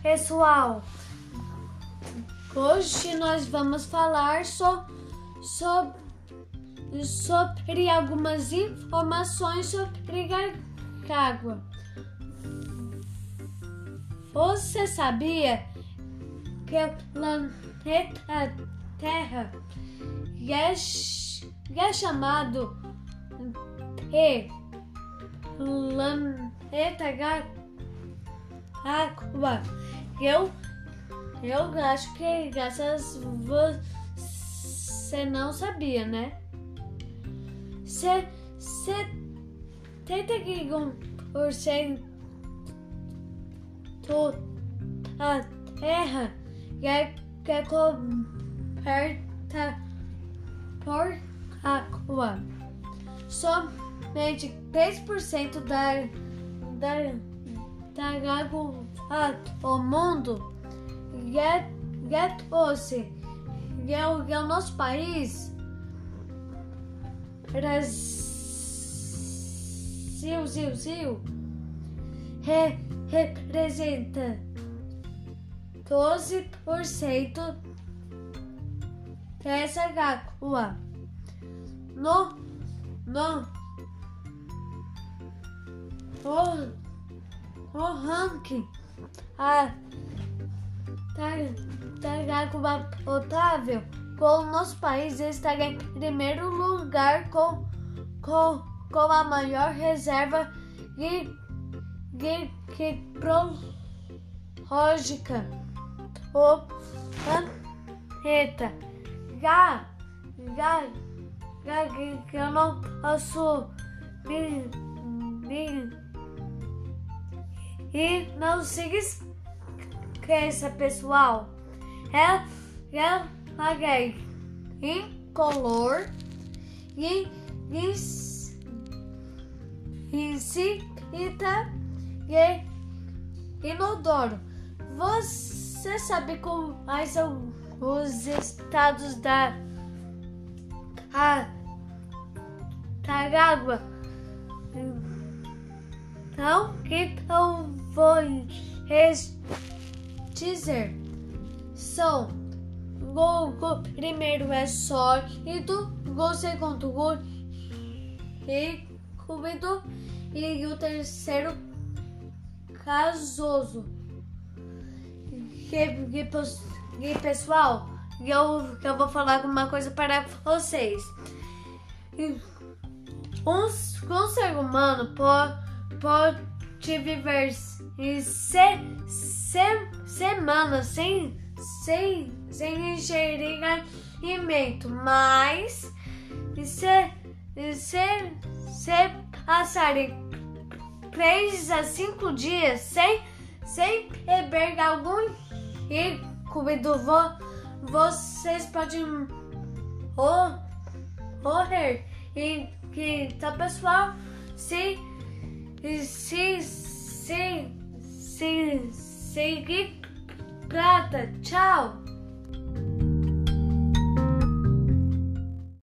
pessoal. Hoje nós vamos falar so, so, sobre algumas informações sobre água. Você sabia que o planeta Terra é, é chamado de planeta água? Eu, eu acho que essas você não sabia, né? Se, 71% a Terra é, é coberta por água. Somente 3% da, da, da água do mundo é, é. E é, o, é o nosso país. Brasil, Zil, Zil, re, representa 12% dessa água. No, no, no, no ranking a, água potável, com o nosso país está em primeiro lugar com, com, com a maior reserva de, de, de prológica o planeta. Já, já, já que eu não posso me, me, e não se esqueça, pessoal. É, é, paguei incolor e insípida e inodoro. Você sabe quais são os estados da, a, da água? Não? Então vou dizer. São o, o primeiro é sólido, o segundo líquido e o terceiro gasoso que, que, que pessoal, eu, eu vou falar uma coisa para vocês. Um, um ser humano pode, pode viver se, se, semanas sem, sem, sem ingerir alimento, mas se, se, se passarem 3 a 5 dias sem, sem beber algum e cuido vo, vocês podem morrer. E que tá pessoal, se se se se prata, tchau.